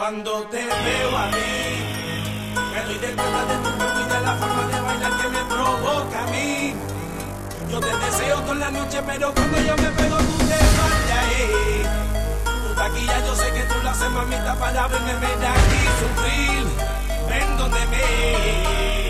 Cuando te veo a mí, me doy de cuenta de tu cuerpo y la forma de bailar que me provoca a mí. Yo te deseo toda la noche, pero cuando yo me pego tú te vas ahí. Tu taquilla yo sé que tú la haces mamita para verme ver aquí sufrir. Ven donde me.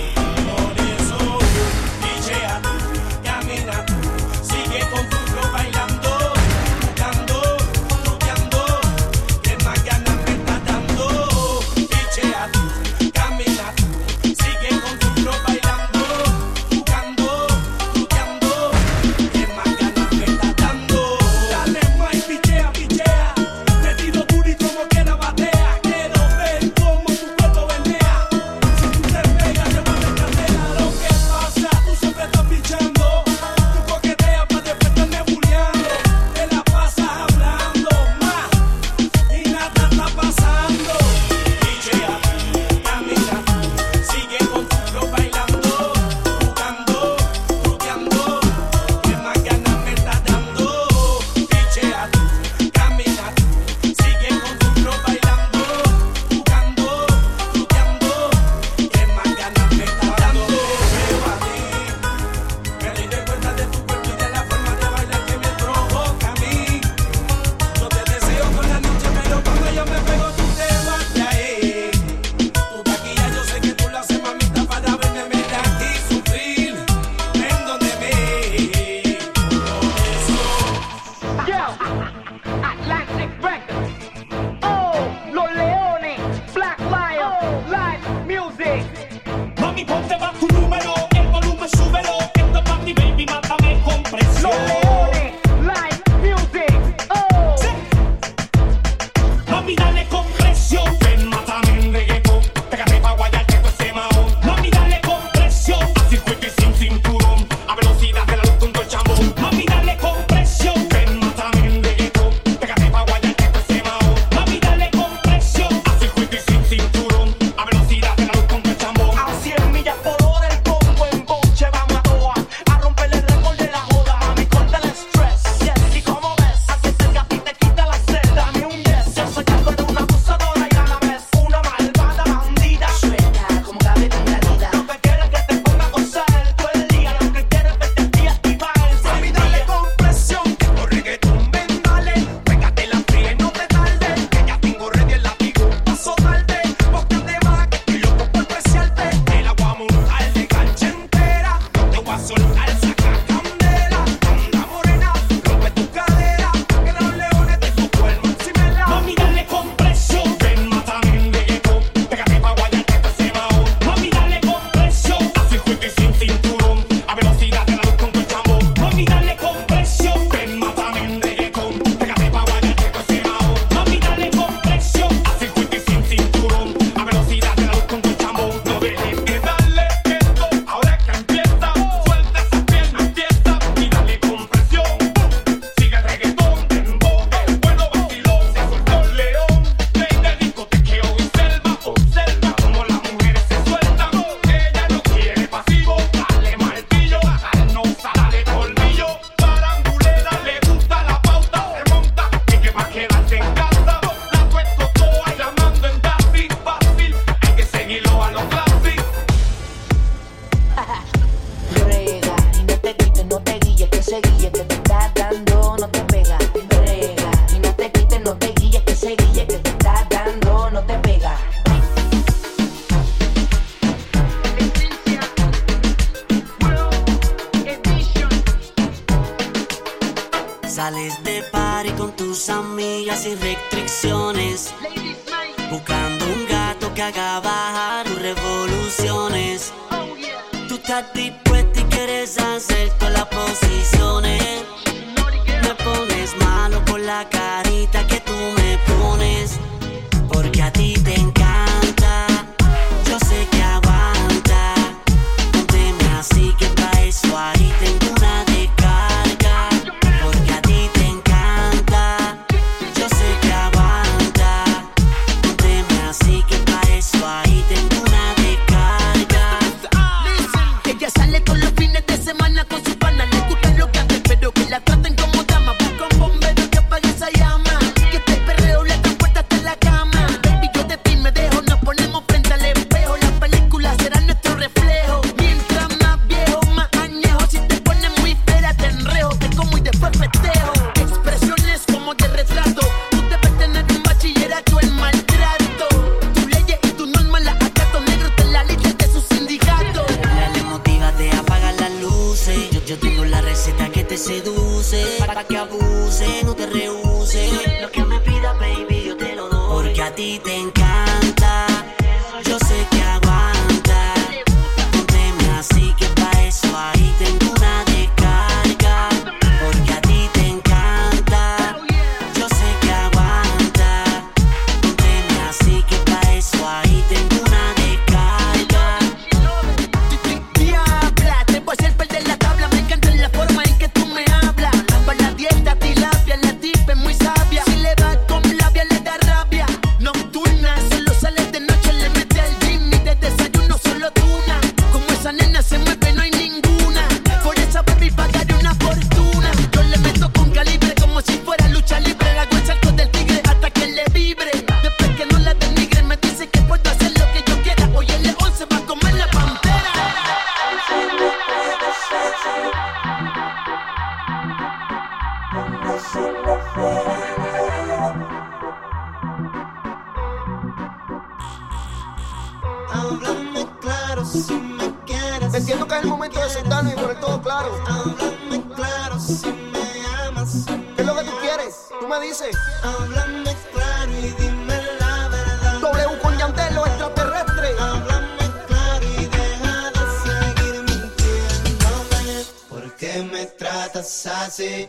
sassy.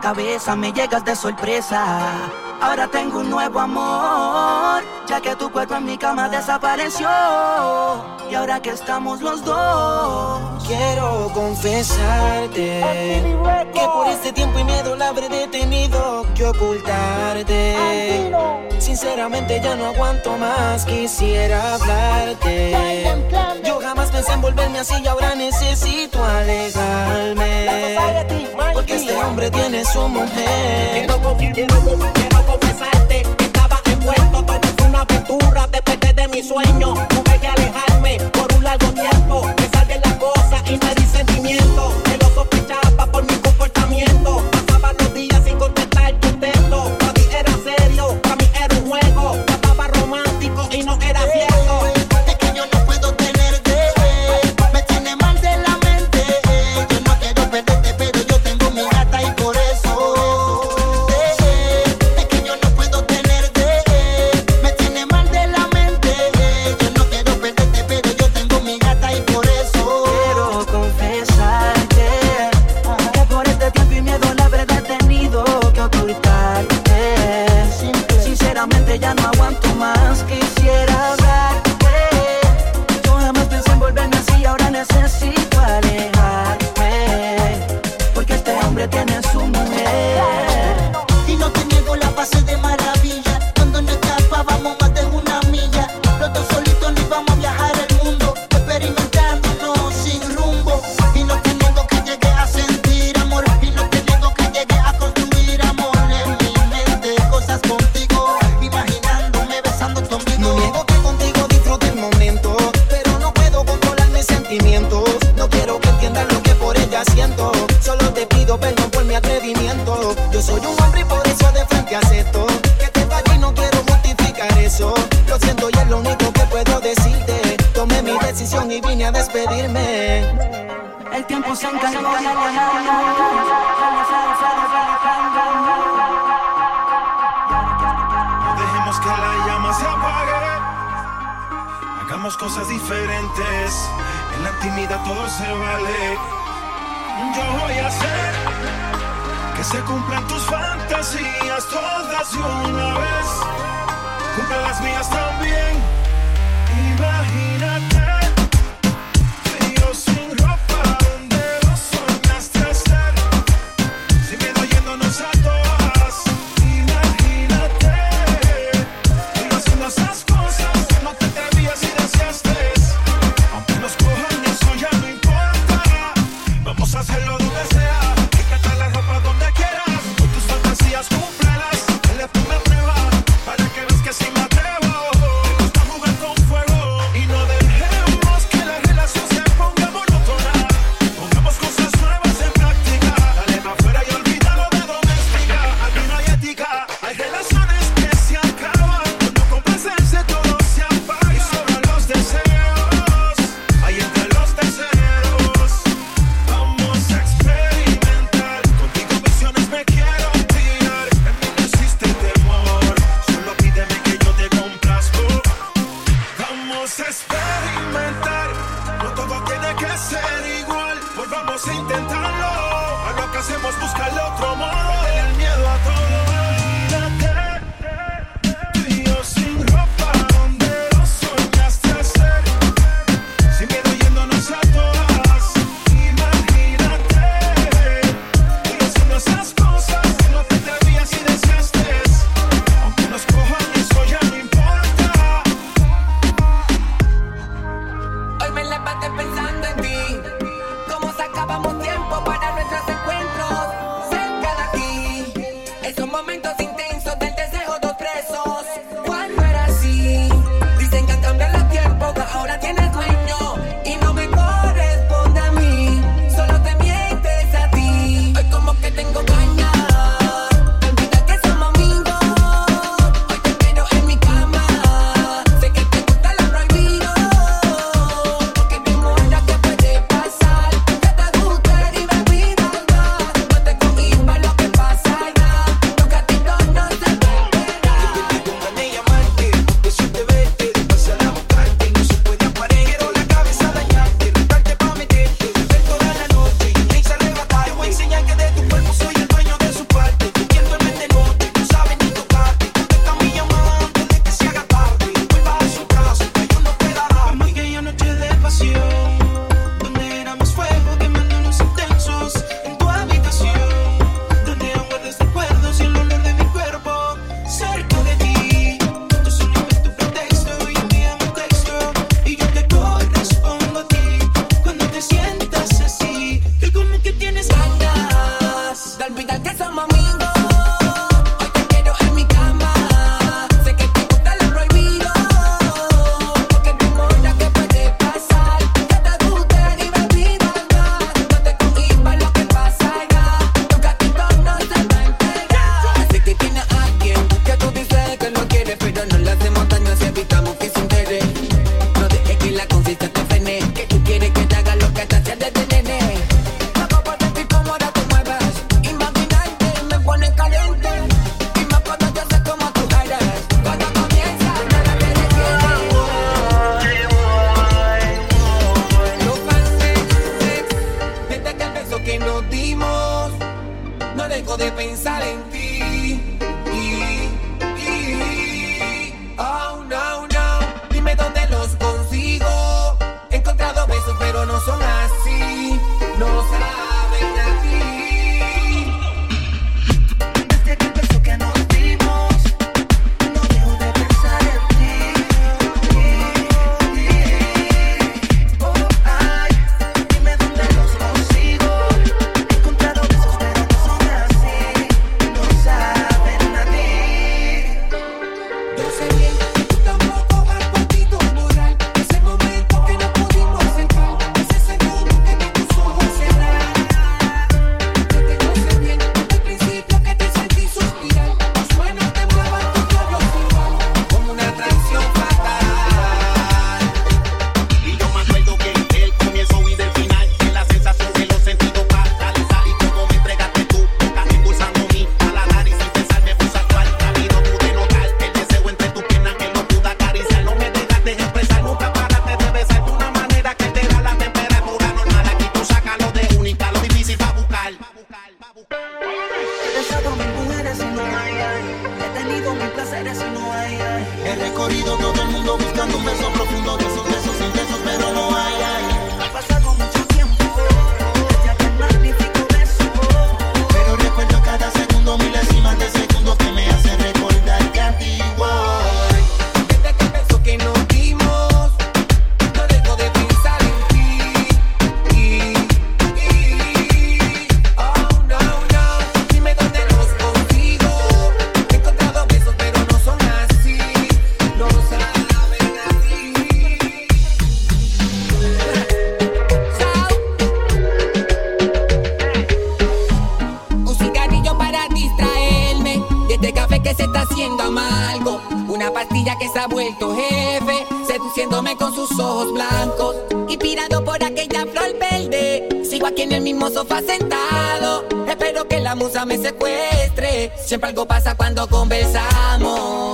cabeza, me llegas de sorpresa. Ahora tengo un nuevo amor, ya que tu cuerpo en mi cama desapareció. Y ahora que estamos los dos, quiero confesarte que por este tiempo y miedo la habré detenido que ocultarte. Sinceramente ya no aguanto más, quisiera hablarte. Yo jamás pensé en volverme así y ahora necesito alejarme. Porque este hombre tiene su mujer. Quiero confesarte que estaba envuelto. Todo fue una aventura. Te perdí de mi sueño. Tuve que alejarme por un largo tiempo. Me salen las cosas y me di sentimiento. Que lo sospechaba por mi comportamiento. Pasaba los días sin contestar tu texto. Para ti era serio, para mí era un juego. Yo estaba romántico y no era cierto. que la llama se apague. Hagamos cosas diferentes. En la intimidad todo se vale. Yo voy a hacer que se cumplan tus fantasías todas de una vez. Cumpla las mías también. tus ojos blancos, inspirado por aquella flor verde. Sigo aquí en el mismo sofá sentado, espero que la musa me secuestre. Siempre algo pasa cuando conversamos.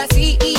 así y